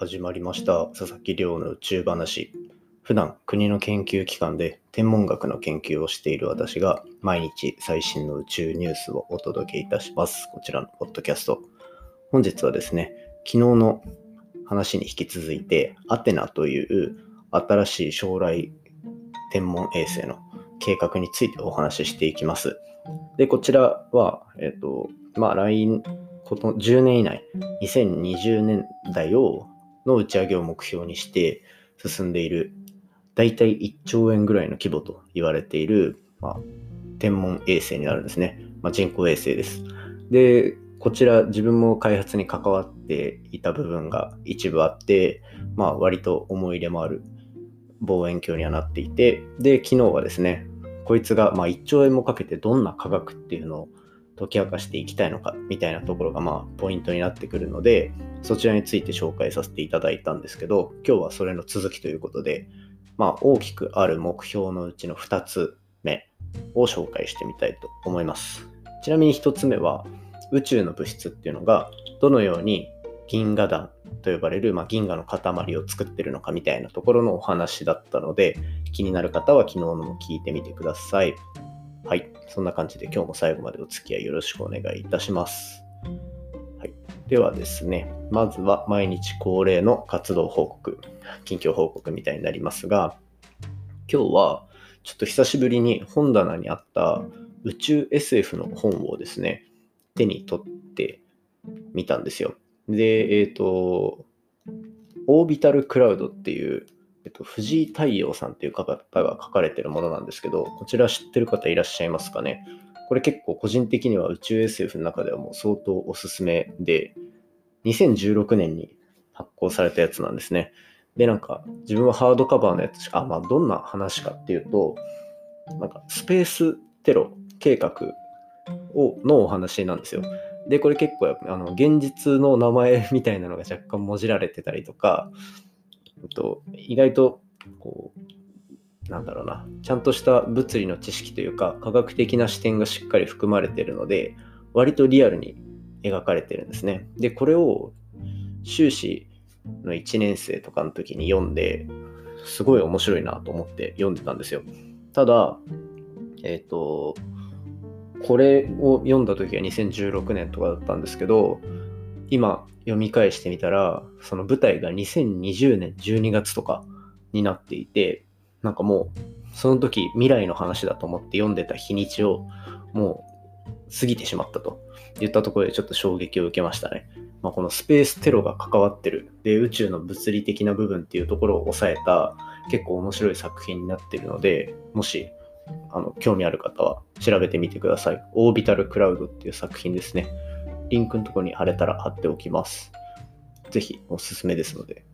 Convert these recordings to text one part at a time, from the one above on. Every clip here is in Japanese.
始まりました。佐々木亮の宇宙話。普段国の研究機関で天文学の研究をしている私が毎日最新の宇宙ニュースをお届けいたします。こちらのポッドキャスト。本日はですね昨日の話に引き続いてアテナという新しい将来天文衛星の計画についてお話ししていきます。でこちらはえっ、ー、とまあ来この10年以内、2020年代をの打ち上げを目標にして進んでいる、大体1兆円ぐらいの規模と言われている、まあ、天文衛星になるんですね。まあ、人工衛星です。で、こちら自分も開発に関わっていた部分が一部あって、まあ、割と思い入れもある望遠鏡にはなっていて、で、昨日はですね、こいつがま1兆円もかけてどんな科学っていうのを解き明かしていきたいのかみたいなところがまあポイントになってくるのでそちらについて紹介させていただいたんですけど今日はそれの続きということでまあ大きくある目標のうちの2つ目を紹介してみたいと思いますちなみに1つ目は宇宙の物質っていうのがどのように銀河団と呼ばれる、まあ、銀河の塊を作ってるのかみたいなところのお話だったので気になる方は昨日のも聞いてみてください。はい。そんな感じで今日も最後までお付き合いよろしくお願いいたします。ではですね、まずは毎日恒例の活動報告、近況報告みたいになりますが、今日はちょっと久しぶりに本棚にあった宇宙 SF の本をですね、手に取ってみたんですよ。で、えっ、ー、と、オービタルクラウドっていうえっと、藤井太陽さんっていう方が書かれてるものなんですけど、こちら知ってる方いらっしゃいますかね？これ結構個人的には宇宙 SF の中ではもう相当おすすめで、2016年に発行されたやつなんですね。で、なんか自分はハードカバーのやつしか、あ、まあどんな話かっていうと、なんかスペーステロ計画をのお話なんですよ。で、これ結構あの現実の名前みたいなのが若干もじられてたりとか、と、意外とこうなんだろうなちゃんとした物理の知識というか科学的な視点がしっかり含まれているので割とリアルに描かれてるんですね。でこれを修士の1年生とかの時に読んですごい面白いなと思って読んでたんですよ。ただえっ、ー、とこれを読んだ時は2016年とかだったんですけど今読み返してみたら、その舞台が2020年12月とかになっていて、なんかもう、その時未来の話だと思って読んでた日にちをもう過ぎてしまったと言ったところでちょっと衝撃を受けましたね。まあ、このスペーステロが関わってる。で、宇宙の物理的な部分っていうところを抑えた結構面白い作品になってるので、もしあの興味ある方は調べてみてください。オービタルクラウドっていう作品ですね。リンクのところに貼れたら貼っておきます。ぜひおすすめですので。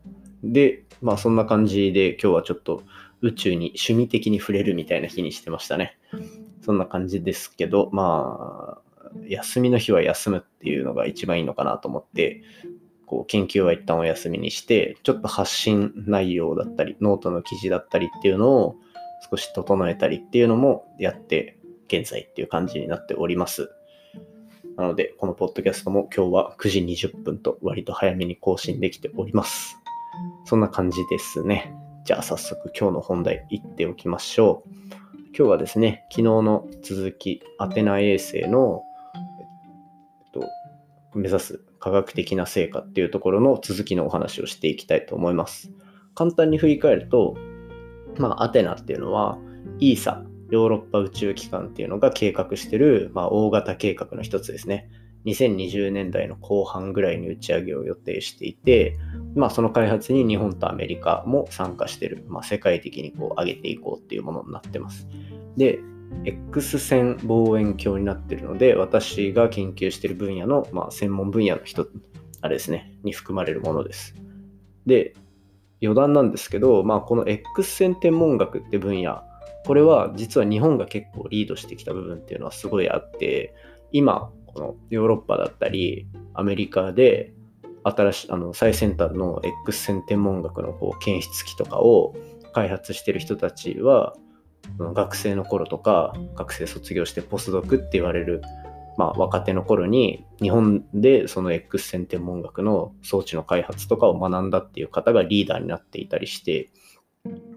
で、まあそんな感じで今日はちょっと宇宙に趣味的に触れるみたいな日にしてましたね。そんな感じですけど、まあ、休みの日は休むっていうのが一番いいのかなと思って、こう研究は一旦お休みにして、ちょっと発信内容だったり、ノートの記事だったりっていうのを少し整えたりっていうのもやって、現在っていう感じになっております。なので、このポッドキャストも今日は9時20分と割と早めに更新できております。そんな感じですね。じゃあ早速今日の本題行っておきましょう。今日はですね、昨日の続き、アテナ衛星の、えっと、目指す科学的な成果っていうところの続きのお話をしていきたいと思います。簡単に振り返ると、まあ、アテナっていうのは、イーサヨーロッパ宇宙機関っていうのが計画してる、まあ、大型計画の一つですね。2020年代の後半ぐらいに打ち上げを予定していて、まあ、その開発に日本とアメリカも参加してる、まあ、世界的にこう上げていこうっていうものになってます。で、X 線望遠鏡になってるので、私が研究してる分野の、まあ、専門分野の人、あれですね、に含まれるものです。で、余談なんですけど、まあ、この X 線天文学って分野これは実は日本が結構リードしてきた部分っていうのはすごいあって今このヨーロッパだったりアメリカで新しいあの最先端の X 線天文学のこう検出機とかを開発してる人たちは学生の頃とか学生卒業してポスドクって言われるまあ、若手の頃に日本でその X 線天文学の装置の開発とかを学んだっていう方がリーダーになっていたりして、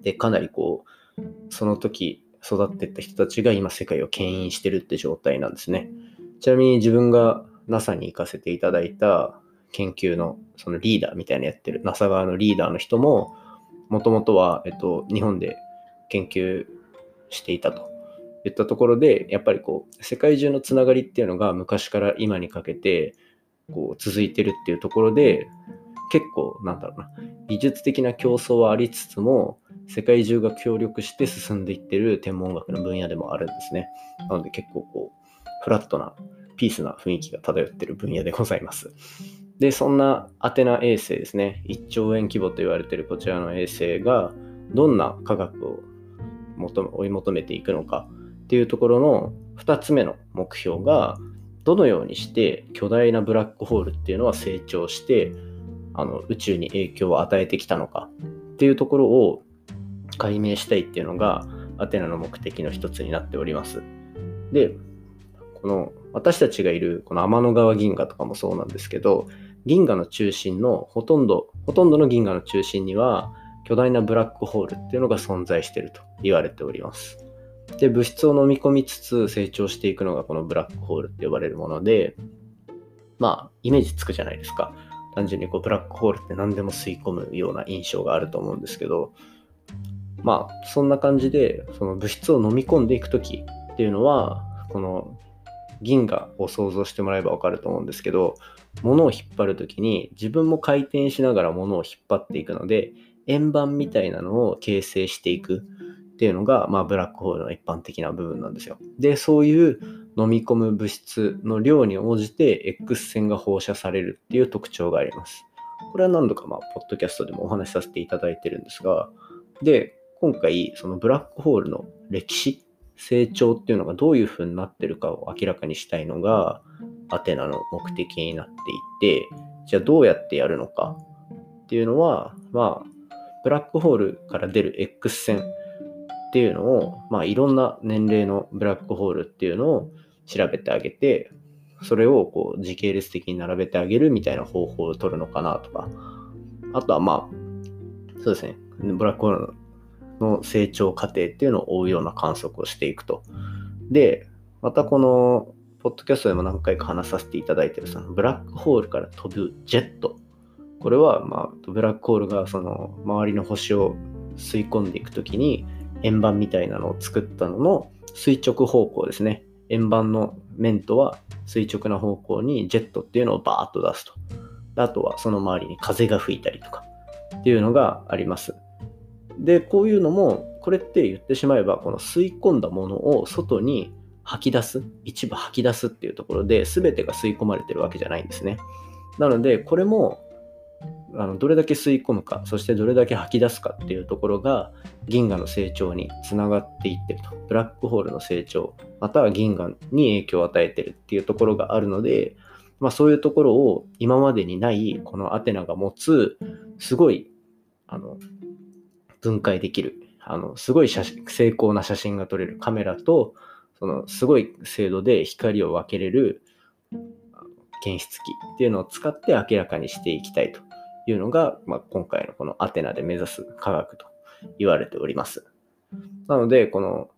で、かなりこう、その時育ってった人たちが今世界を牽引してるって状態なんですね。ちなみに自分が NASA に行かせていただいた研究のそのリーダーみたいなやってる NASA 側のリーダーの人も、もともとは、えっと、日本で研究していたと言ったところで、やっぱりこう、世界中のつながりっていうのが昔から今にかけて、こう、続いてるっていうところで、結構、なんだろうな、技術的な競争はありつつも、世界中が協力して進んでいってる天文学の分野でもあるんですね。なので結構こう、フラットな、ピースな雰囲気が漂っている分野でございます。で、そんなアテナ衛星ですね、1兆円規模と言われているこちらの衛星が、どんな科学を追い求めていくのかっていうところの2つ目の目標が、どのようにして巨大なブラックホールっていうのは成長してあの宇宙に影響を与えてきたのかっていうところを解明したいっていうのがアテナの目的の一つになっております。で、この私たちがいるこの天の川銀河とかもそうなんですけど、銀河の中心のほとんど、ほとんどの銀河の中心には巨大なブラックホールっていうのが存在してると言われております。で、物質を飲み込みつつ成長していくのがこのブラックホールって呼ばれるもので、まあ、イメージつくじゃないですか。単純にこうブラックホールって何でも吸い込むような印象があると思うんですけど、まあ、そんな感じで、その物質を飲み込んでいくときっていうのは、この銀河を想像してもらえばわかると思うんですけど、物を引っ張るときに自分も回転しながら物を引っ張っていくので、円盤みたいなのを形成していくっていうのが、まあ、ブラックホールの一般的な部分なんですよ。で、そういう飲み込む物質の量に応じて X 線が放射されるっていう特徴があります。これは何度か、まあ、ポッドキャストでもお話しさせていただいてるんですが、で、今回、そのブラックホールの歴史成長っていうのがどういう風になってるかを明らかにしたいのがアテナの目的になっていて、じゃあどうやってやるのかっていうのは、まあ、ブラックホールから出る X 線っていうのを、まあ、いろんな年齢のブラックホールっていうのを調べてあげて、それをこう時系列的に並べてあげるみたいな方法を取るのかなとか、あとはまあ、そうですね、ブラックホールの成長過程っていうのを追うような観測をしていくと。で、またこの、ポッドキャストでも何回か話させていただいてる、そのブラックホールから飛ぶジェット。これは、まあ、ブラックホールがその周りの星を吸い込んでいくときに円盤みたいなのを作ったのの垂直方向ですね。円盤の面とは垂直な方向にジェットっていうのをバーッと出すと。あとはその周りに風が吹いたりとかっていうのがあります。で、こういうのも、これって言ってしまえば、この吸い込んだものを外に吐き出す、一部吐き出すっていうところで、全てが吸い込まれてるわけじゃないんですね。なので、これも、あのどれだけ吸い込むか、そしてどれだけ吐き出すかっていうところが、銀河の成長につながっていってると。ブラックホールの成長、または銀河に影響を与えてるっていうところがあるので、まあ、そういうところを今までにないこのアテナが持つすごいあの分解できる、あの、すごい写真、精巧な写真が撮れる。カメラと、その、すごい精度で光を分けれる検出器っていうのを使って明らかにしていきたいというのが、まあ、今回のこのアテナで目指す科学と言われております。なので、この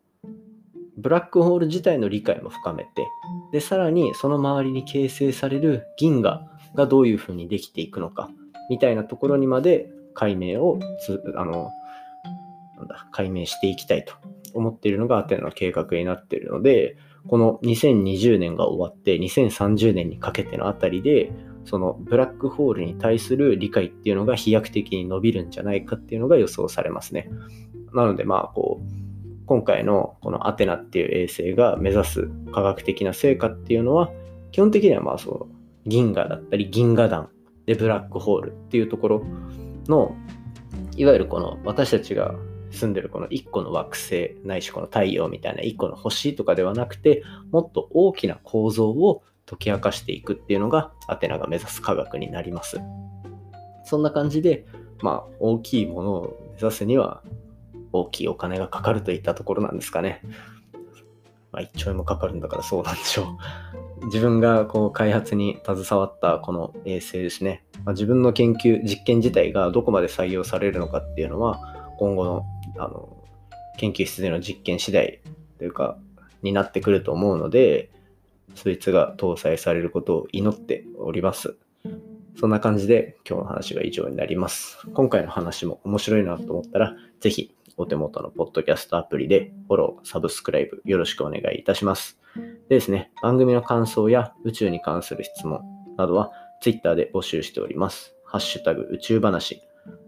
ブラックホール自体の理解も深めて、で、さらにその周りに形成される銀河がどういうふうにできていくのか、みたいなところにまで解明をつ、あの、なんだ、解明していきたいと思っているのがアテナの計画になっているので、この2020年が終わって2030年にかけてのあたりで、そのブラックホールに対する理解っていうのが飛躍的に伸びるんじゃないかっていうのが予想されますね。なのでまあこう、今回のこのアテナっていう衛星が目指す科学的な成果っていうのは、基本的にはまあその銀河だったり銀河団でブラックホールっていうところのいわゆるこの私たちが住んでるこの1個の惑星ないしこの太陽みたいな1個の星とかではなくてもっと大きな構造を解き明かしていくっていうのがアテナが目指す科学になります。そんな感じで、まあ、大きいものを目指すには大きいお金がかかるといったところなんですかね。まあ、1兆円もかかるんだからそうなんでしょう。自分がこう開発に携わったこの衛星ですね、まあ、自分の研究、実験自体がどこまで採用されるのかっていうのは、今後のあの研究室での実験次第というか、になってくると思うので、そいつが搭載されることを祈っております。そんな感じで今日の話が以上になります。今回の話も面白いなと思ったら、ぜひお手元のポッドキャストアプリでフォロー、サブスクライブよろしくお願いいたします。でですね、番組の感想や宇宙に関する質問などは Twitter で募集しております。ハッシュタグ宇宙話、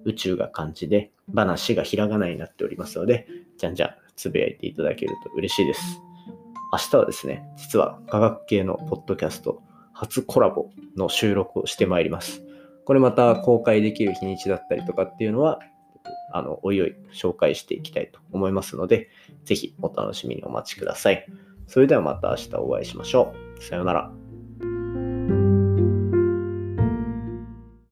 宇宙が漢字で、話がひらがなになっておりますので、じゃんじゃんつぶやいていただけると嬉しいです。明日はですね、実は科学系のポッドキャスト初コラボの収録をしてまいります。これまた公開できる日にちだったりとかっていうのは、あの、おいおい紹介していきたいと思いますので、ぜひお楽しみにお待ちください。それではまた明日お会いしましょう。さようなら。